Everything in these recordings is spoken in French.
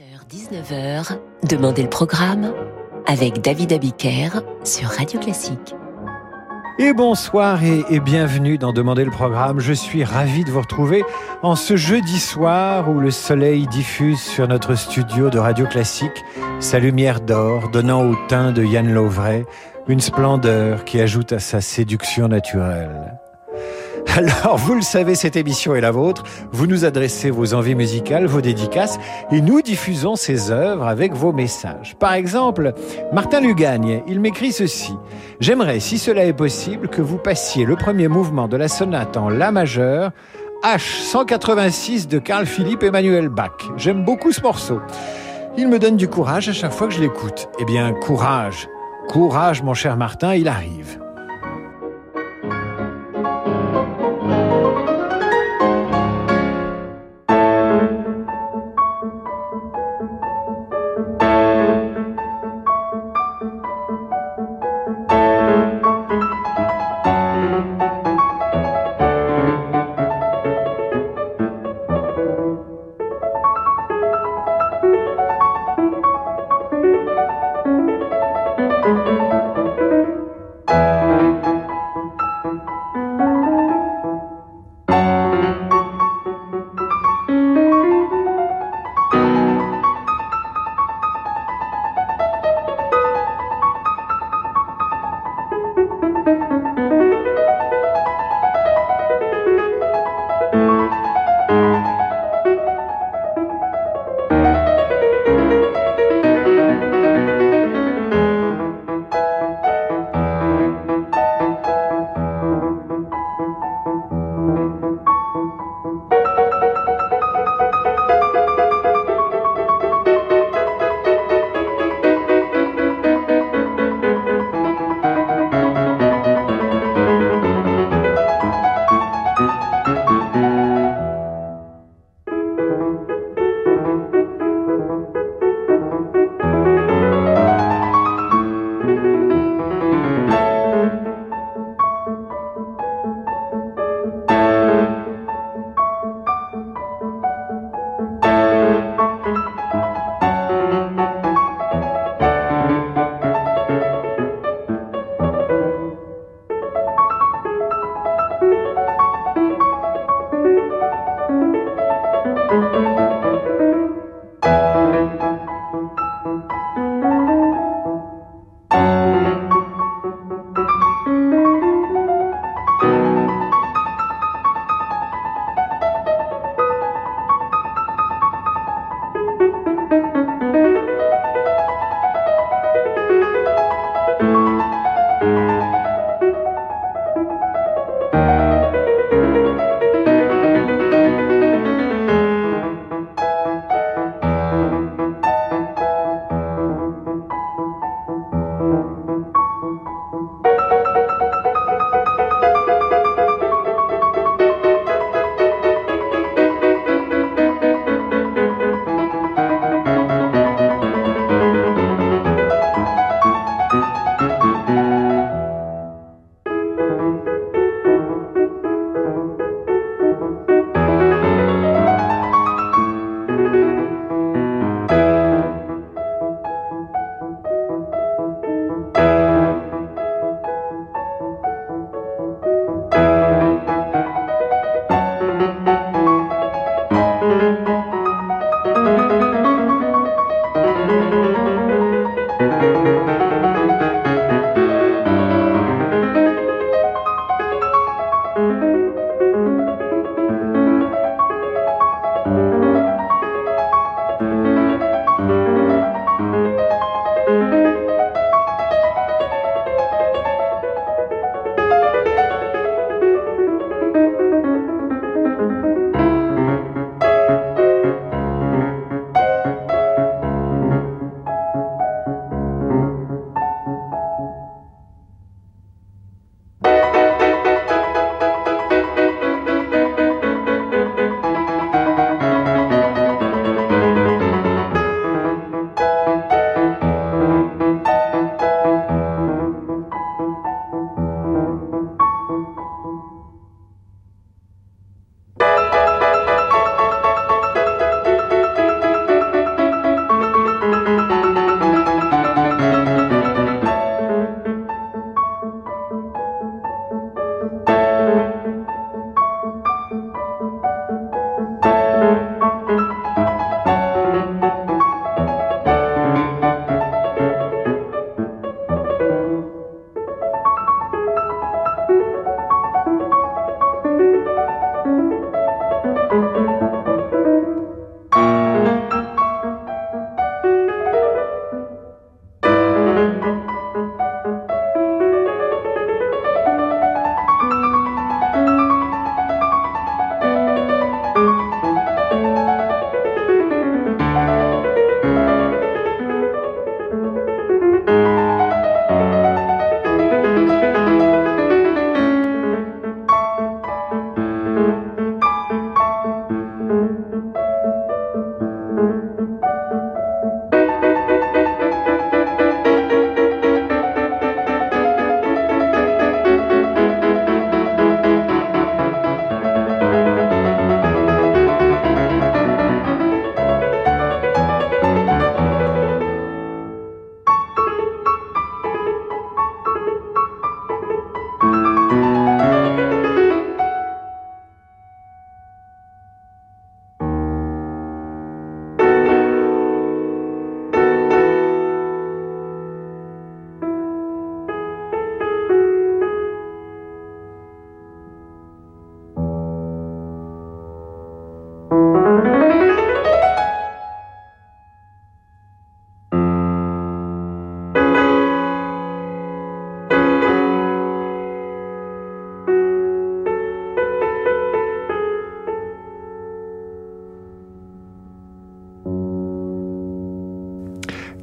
18h-19h, Demandez le programme avec David Abiker sur Radio Classique. Et bonsoir et, bienvenue dans Demander le programme. Je suis ravi de vous retrouver en ce jeudi soir où le soleil diffuse sur notre studio de Radio Classique sa lumière d'or donnant au teint de Yann Lovray une splendeur qui ajoute à sa séduction naturelle. Alors, vous le savez, cette émission est la vôtre. Vous nous adressez vos envies musicales, vos dédicaces, et nous diffusons ces œuvres avec vos messages. Par exemple, Martin Lugagne, il m'écrit ceci. J'aimerais, si cela est possible, que vous passiez le premier mouvement de la sonate en La majeur, H186 de Carl Philippe Emmanuel Bach. J'aime beaucoup ce morceau. Il me donne du courage à chaque fois que je l'écoute. Eh bien, courage. Courage, mon cher Martin, il arrive.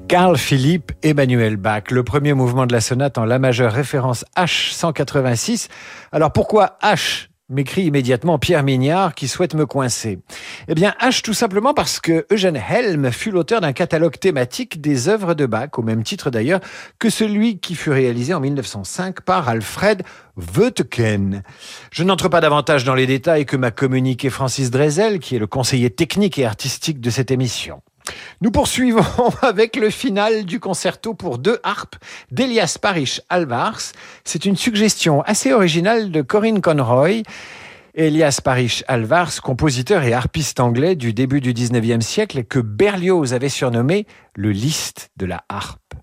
Carl Philippe Emmanuel Bach, le premier mouvement de la sonate en La majeure référence H186. Alors pourquoi H? m'écrit immédiatement Pierre Mignard qui souhaite me coincer. Eh bien, H tout simplement parce que Eugène Helm fut l'auteur d'un catalogue thématique des œuvres de Bach, au même titre d'ailleurs que celui qui fut réalisé en 1905 par Alfred Wöttgen. Je n'entre pas davantage dans les détails que m'a communiqué Francis Drezel, qui est le conseiller technique et artistique de cette émission. Nous poursuivons avec le final du concerto pour deux harpes d'Elias Parish Alvars. C'est une suggestion assez originale de Corinne Conroy. Elias Parish Alvars, compositeur et harpiste anglais du début du 19e siècle que Berlioz avait surnommé le Liszt de la harpe.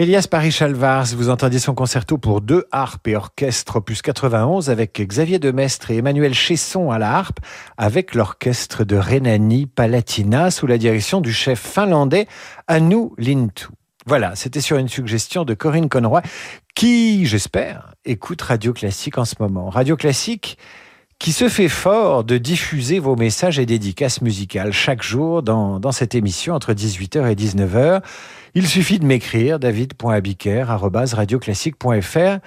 Elias Paris-Chalvars, vous entendiez son concerto pour deux harpes et orchestre opus 91 avec Xavier Demestre et Emmanuel Chesson à la harpe avec l'orchestre de Rhénanie Palatina sous la direction du chef finlandais Anu Lintu. Voilà, c'était sur une suggestion de Corinne Conroy qui, j'espère, écoute Radio Classique en ce moment. Radio Classique qui se fait fort de diffuser vos messages et dédicaces musicales chaque jour dans, cette émission entre 18h et 19h. Il suffit de m'écrire david.abiker.radioclassique.fr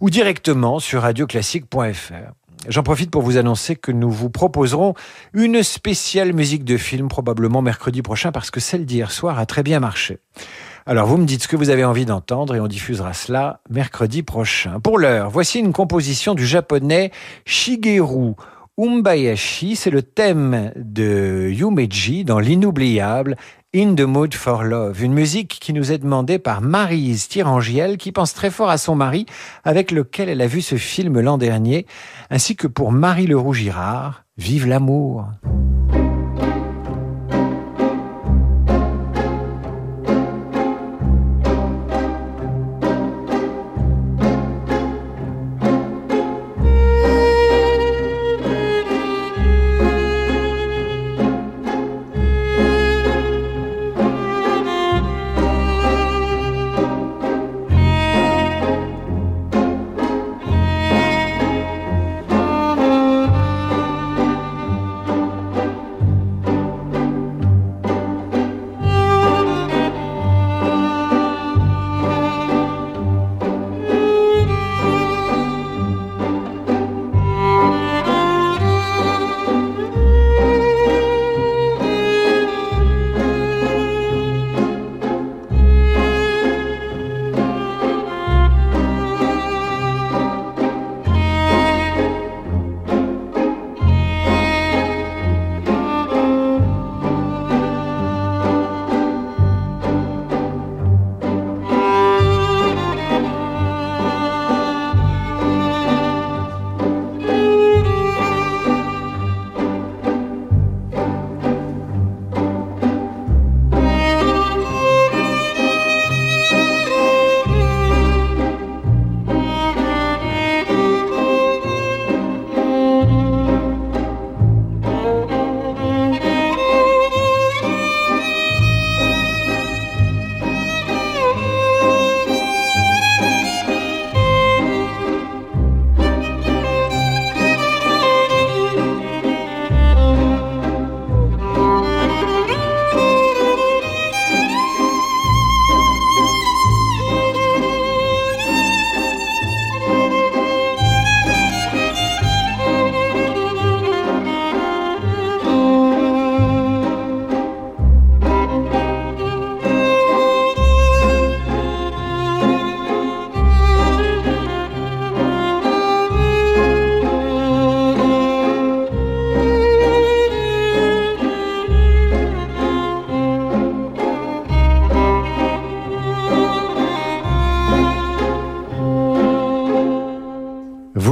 ou directement sur radioclassique.fr. J'en profite pour vous annoncer que nous vous proposerons une spéciale musique de film probablement mercredi prochain parce que celle d'hier soir a très bien marché. Alors vous me dites ce que vous avez envie d'entendre et on diffusera cela mercredi prochain. Pour l'heure, voici une composition du japonais Shigeru Umbayashi. C'est le thème de Yumeji dans l'inoubliable In the Mood for Love, une musique qui nous est demandée par Marise Tirangiel qui pense très fort à son mari avec lequel elle a vu ce film l'an dernier, ainsi que pour Marie Leroux Girard, Vive l'amour.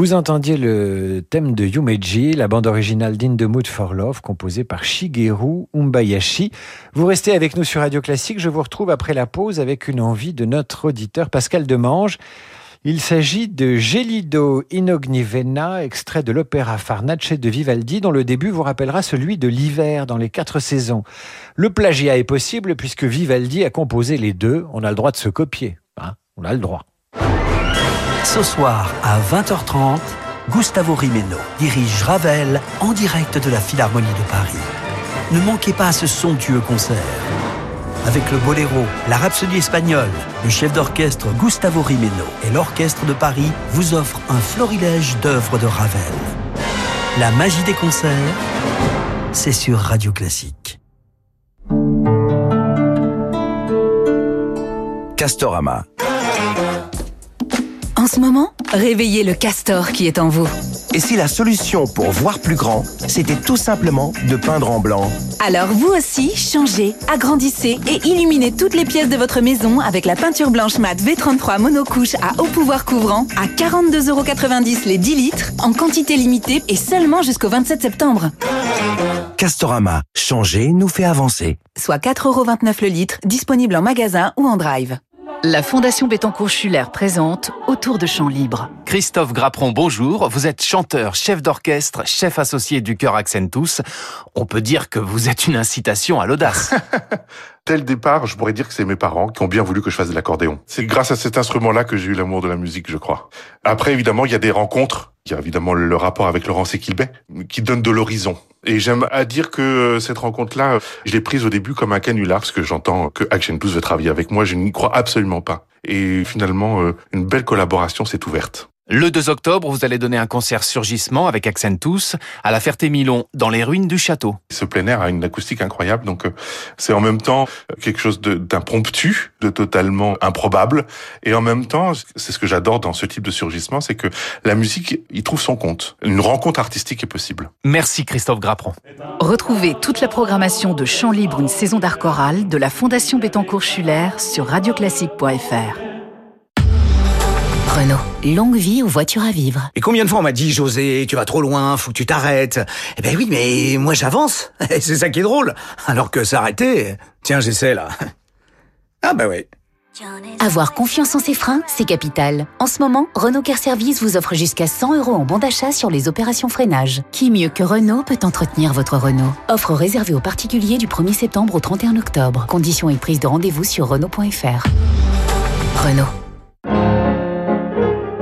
Vous entendiez le thème de Yumeji, la bande originale d'In the Mood for Love, composée par Shigeru Umbayashi. Vous restez avec nous sur Radio Classique. Je vous retrouve après la pause avec une envie de notre auditeur Pascal Demange. Il s'agit de Gelido Inognivena, extrait de l'opéra Farnace de Vivaldi, dont le début vous rappellera celui de l'hiver dans les quatre saisons. Le plagiat est possible puisque Vivaldi a composé les deux. On a le droit de se copier. Hein On a le droit. Ce soir à 20h30, Gustavo Rimeno dirige Ravel en direct de la Philharmonie de Paris. Ne manquez pas ce somptueux concert. Avec le boléro, la rhapsodie espagnole, le chef d'orchestre Gustavo Rimeno et l'orchestre de Paris vous offrent un florilège d'œuvres de Ravel. La magie des concerts, c'est sur Radio Classique. Castorama ce moment, réveillez le castor qui est en vous. Et si la solution pour voir plus grand, c'était tout simplement de peindre en blanc? Alors vous aussi, changez, agrandissez et illuminez toutes les pièces de votre maison avec la peinture blanche mat V33 monocouche à haut pouvoir couvrant à 42,90€ les 10 litres en quantité limitée et seulement jusqu'au 27 septembre. Castorama, changer nous fait avancer. Soit 4,29€ le litre, disponible en magasin ou en drive. La Fondation Bettencourt-Schuller présente Autour de Chants Libres. Christophe Grappron, bonjour. Vous êtes chanteur, chef d'orchestre, chef associé du chœur Accentus. On peut dire que vous êtes une incitation à l'audace. Dès le départ, je pourrais dire que c'est mes parents qui ont bien voulu que je fasse de l'accordéon. C'est grâce à cet instrument-là que j'ai eu l'amour de la musique, je crois. Après, évidemment, il y a des rencontres. Il y a évidemment le rapport avec Laurence Equilbet, qui donne de l'horizon. Et j'aime à dire que euh, cette rencontre-là, je l'ai prise au début comme un canular, parce que j'entends que Action Plus veut travailler avec moi. Je n'y crois absolument pas. Et finalement, euh, une belle collaboration s'est ouverte. Le 2 octobre, vous allez donner un concert surgissement avec Accentus à la Ferté-Milon, dans les ruines du château. Ce plein air a une acoustique incroyable, donc euh, c'est en même temps quelque chose d'impromptu, de, totalement improbable, et en même temps, c'est ce que j'adore dans ce type de surgissement, c'est que la musique, il trouve son compte. Une rencontre artistique est possible. Merci Christophe Grappron. Retrouvez toute la programmation de Chant Libre, une saison d'art choral de la Fondation Bettencourt-Schuller sur radioclassique.fr. Renault. Longue vie aux voitures à vivre. Et combien de fois on m'a dit, José, tu vas trop loin, faut que tu t'arrêtes. Eh ben oui, mais moi j'avance. C'est ça qui est drôle. Alors que s'arrêter, tiens, j'essaie là. Ah bah oui. Avoir confiance en ses freins, c'est capital. En ce moment, Renault Car Service vous offre jusqu'à 100 euros en bon d'achat sur les opérations freinage. Qui mieux que Renault peut entretenir votre Renault? Offre réservée aux particuliers du 1er septembre au 31 octobre. Conditions et prise de rendez-vous sur Renault.fr. Renault.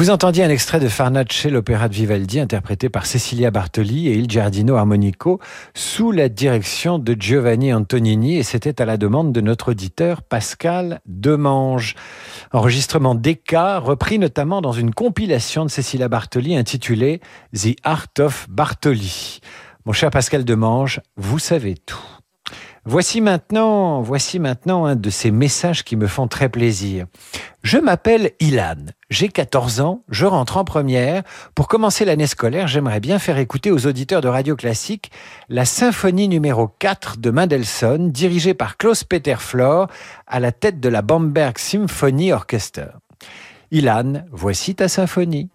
Vous entendiez un extrait de Farnace, l'opéra de Vivaldi, interprété par Cecilia Bartoli et Il Giardino Armonico, sous la direction de Giovanni Antonini, et c'était à la demande de notre auditeur Pascal Demange. Enregistrement DK, repris notamment dans une compilation de Cecilia Bartoli intitulée The Art of Bartoli. Mon cher Pascal Demange, vous savez tout. Voici maintenant, voici maintenant un de ces messages qui me font très plaisir. Je m'appelle Ilan, j'ai 14 ans, je rentre en première. Pour commencer l'année scolaire, j'aimerais bien faire écouter aux auditeurs de Radio Classique la symphonie numéro 4 de Mendelssohn, dirigée par Klaus-Peter Flor, à la tête de la Bamberg Symphony Orchestra. Ilan, voici ta symphonie.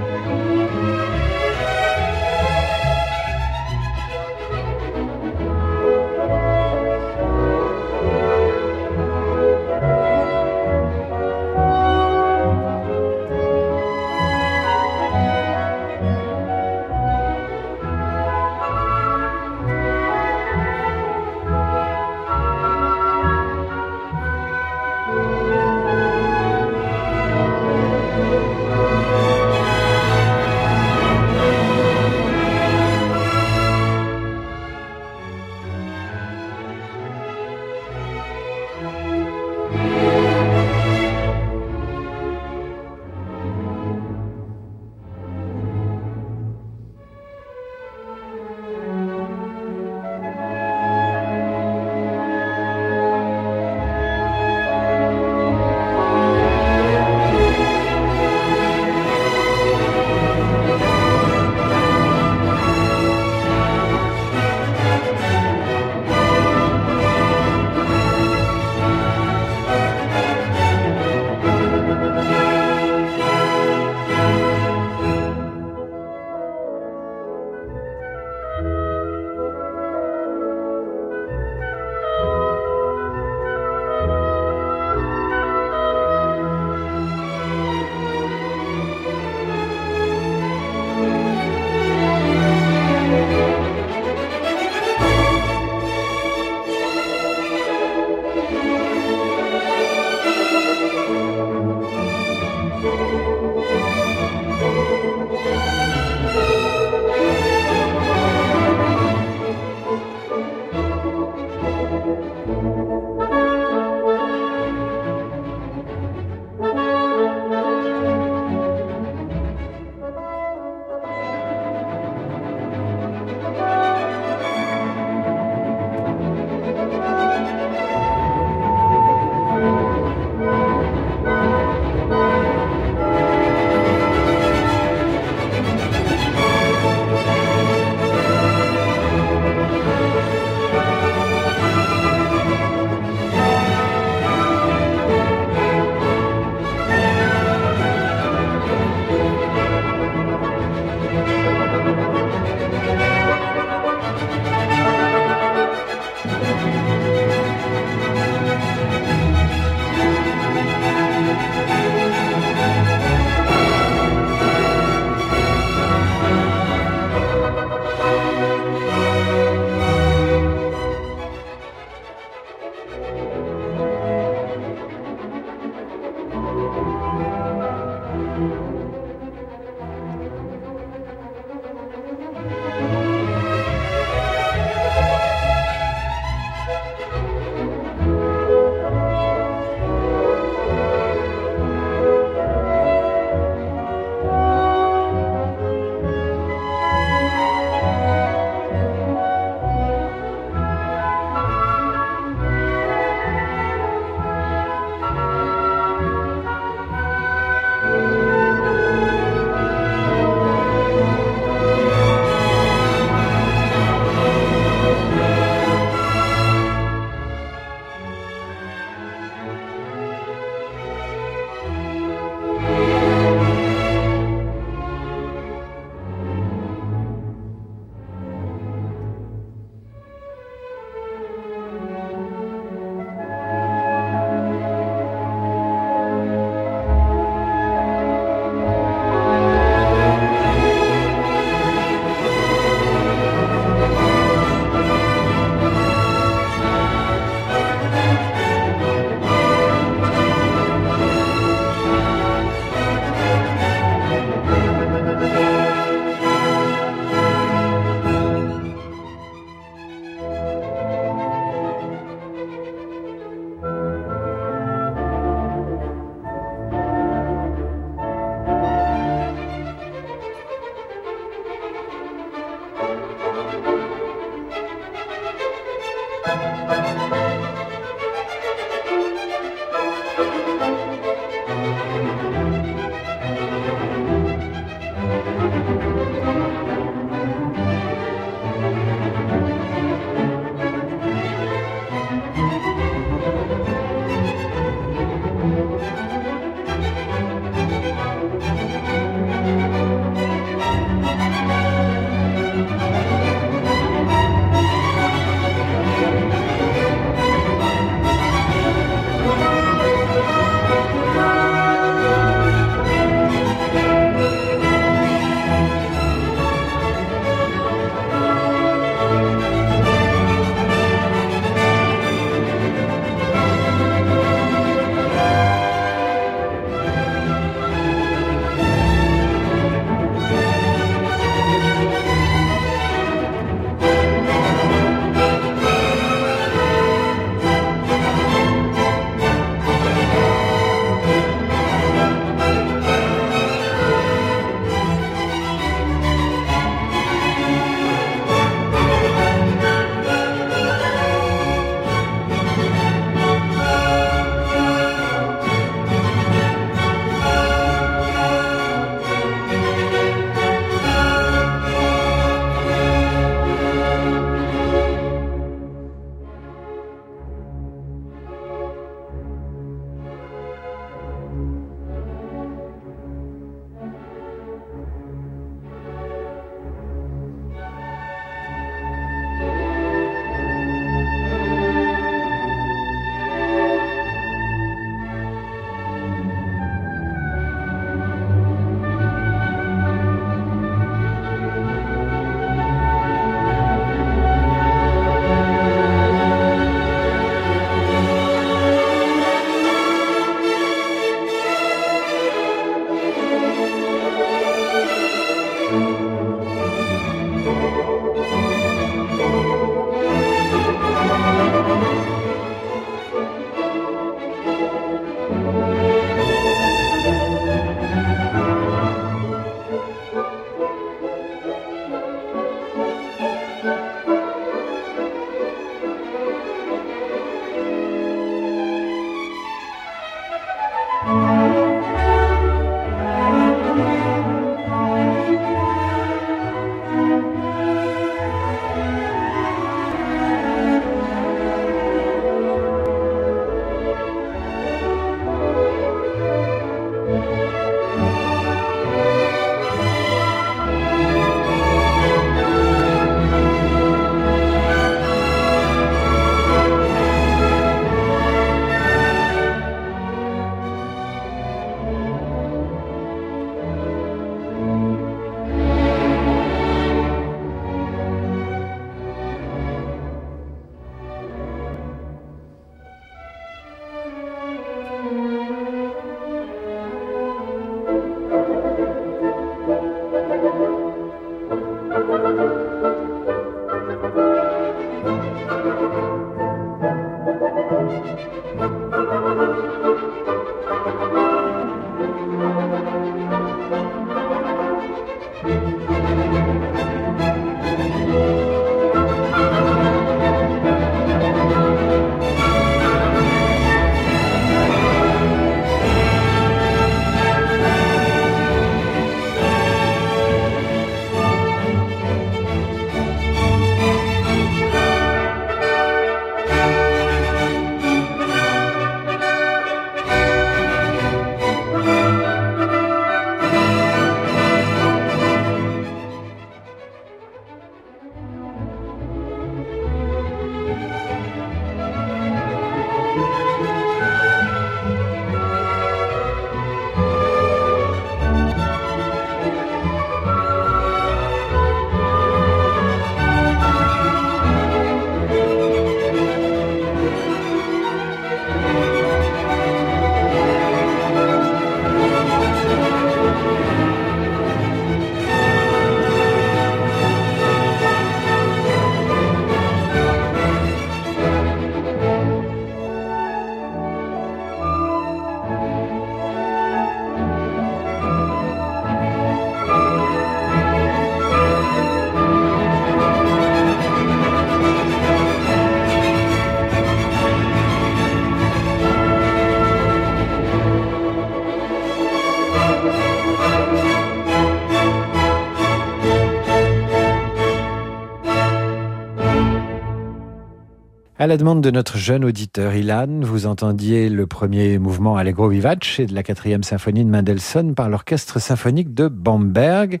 La demande de notre jeune auditeur Ilan, vous entendiez le premier mouvement Allegro vivace de la quatrième symphonie de Mendelssohn par l'orchestre symphonique de Bamberg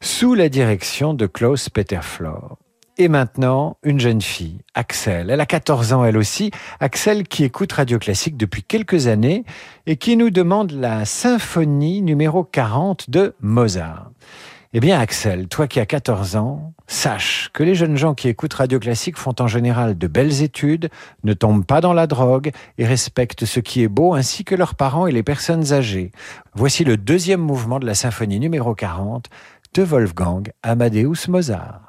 sous la direction de Klaus Peter Flor. Et maintenant, une jeune fille, Axel. Elle a 14 ans elle aussi. Axel qui écoute Radio Classique depuis quelques années et qui nous demande la symphonie numéro 40 de Mozart. Eh bien, Axel, toi qui as 14 ans, sache que les jeunes gens qui écoutent Radio Classique font en général de belles études, ne tombent pas dans la drogue et respectent ce qui est beau ainsi que leurs parents et les personnes âgées. Voici le deuxième mouvement de la symphonie numéro 40 de Wolfgang Amadeus Mozart.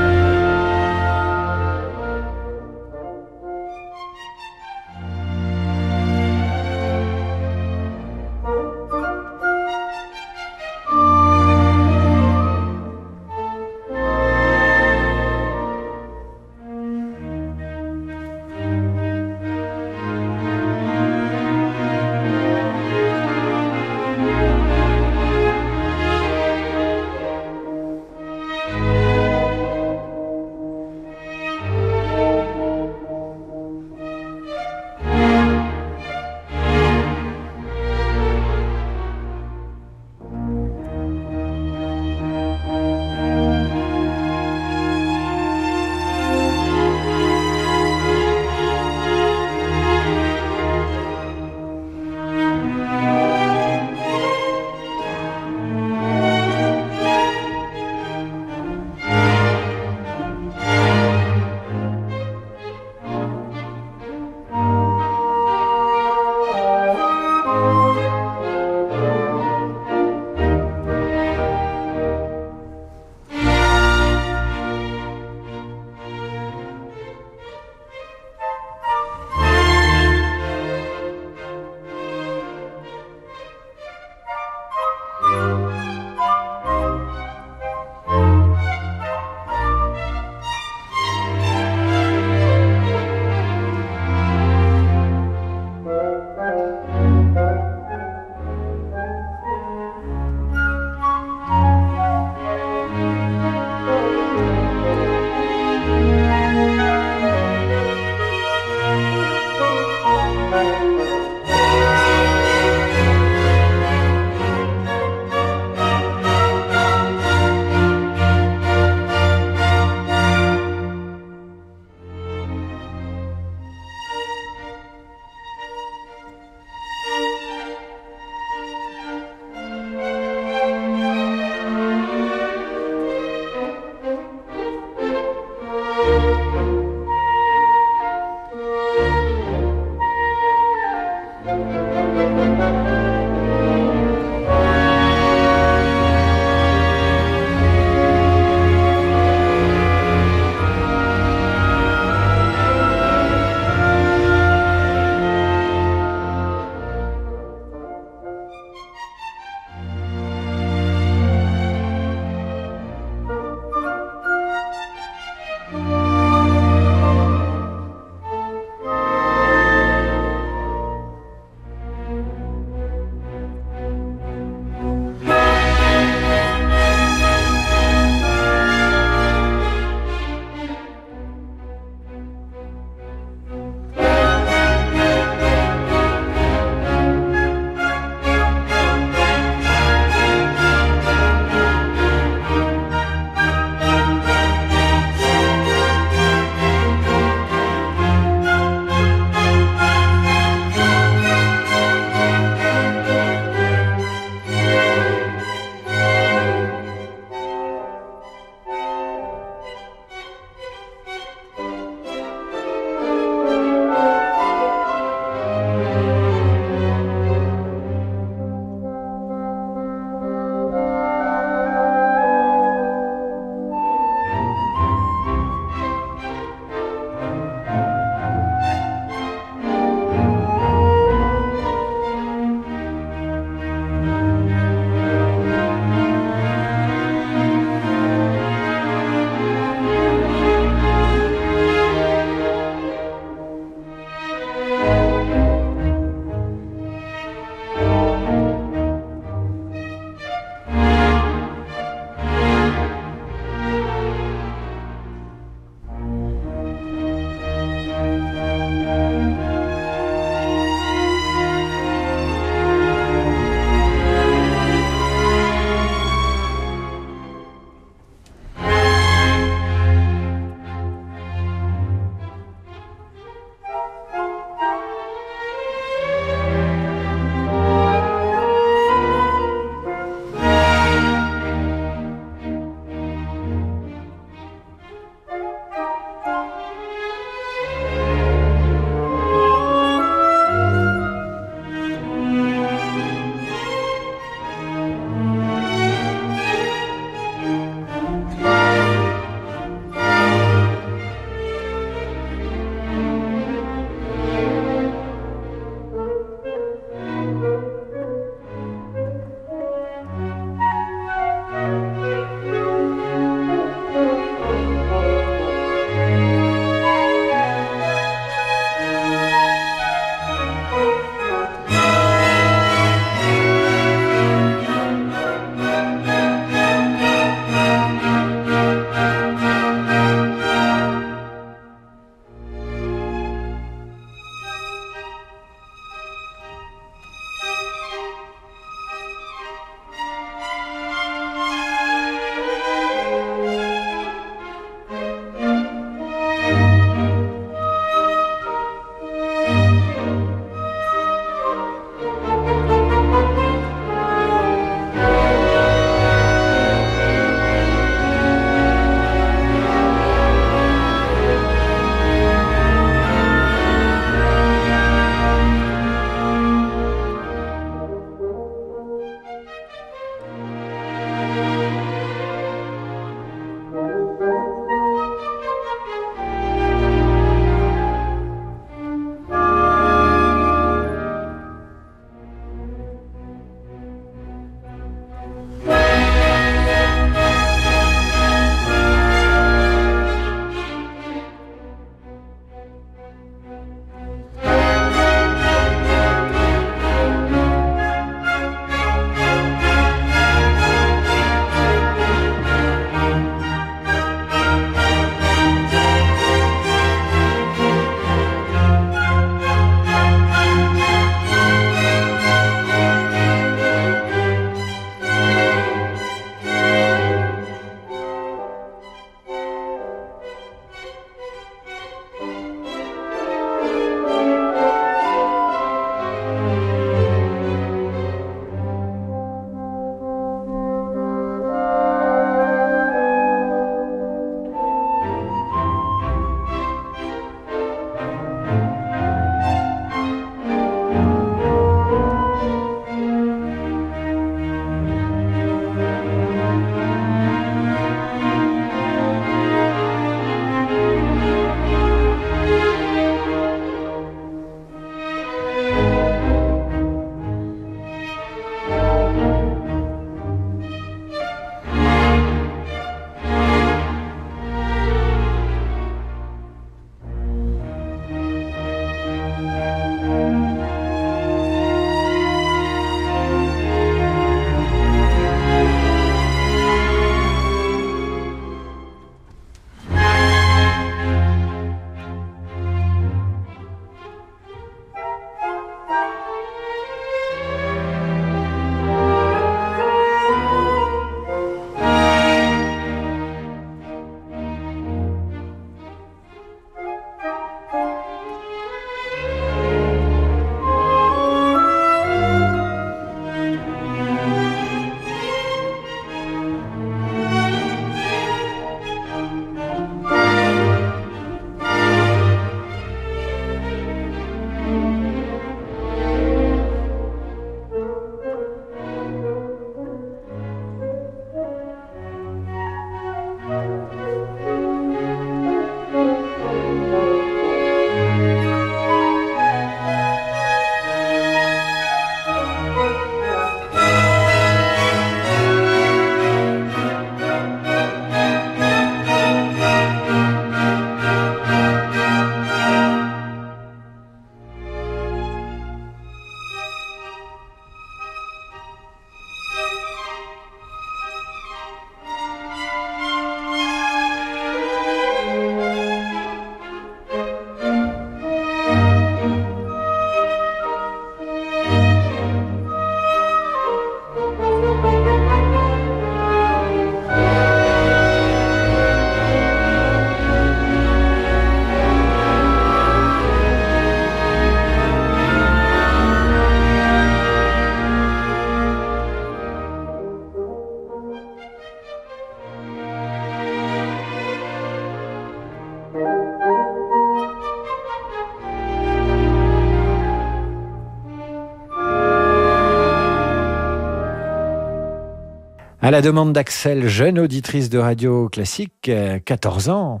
La demande d'Axel, jeune auditrice de radio classique, 14 euh, ans,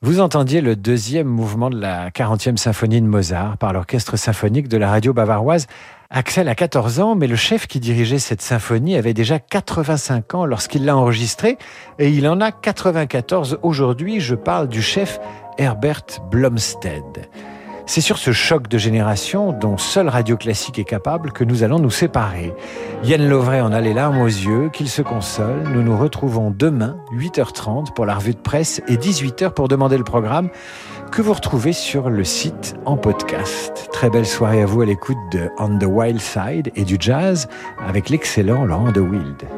vous entendiez le deuxième mouvement de la 40e symphonie de Mozart par l'orchestre symphonique de la radio bavaroise. Axel a 14 ans, mais le chef qui dirigeait cette symphonie avait déjà 85 ans lorsqu'il l'a enregistrée et il en a 94 aujourd'hui. Je parle du chef Herbert Blomstead. C'est sur ce choc de génération dont seule Radio Classique est capable que nous allons nous séparer. Yann Lovray en a les larmes aux yeux, qu'il se console. Nous nous retrouvons demain, 8h30 pour la revue de presse et 18h pour demander le programme que vous retrouvez sur le site en podcast. Très belle soirée à vous à l'écoute de On the Wild Side et du jazz avec l'excellent Laurent de Wild.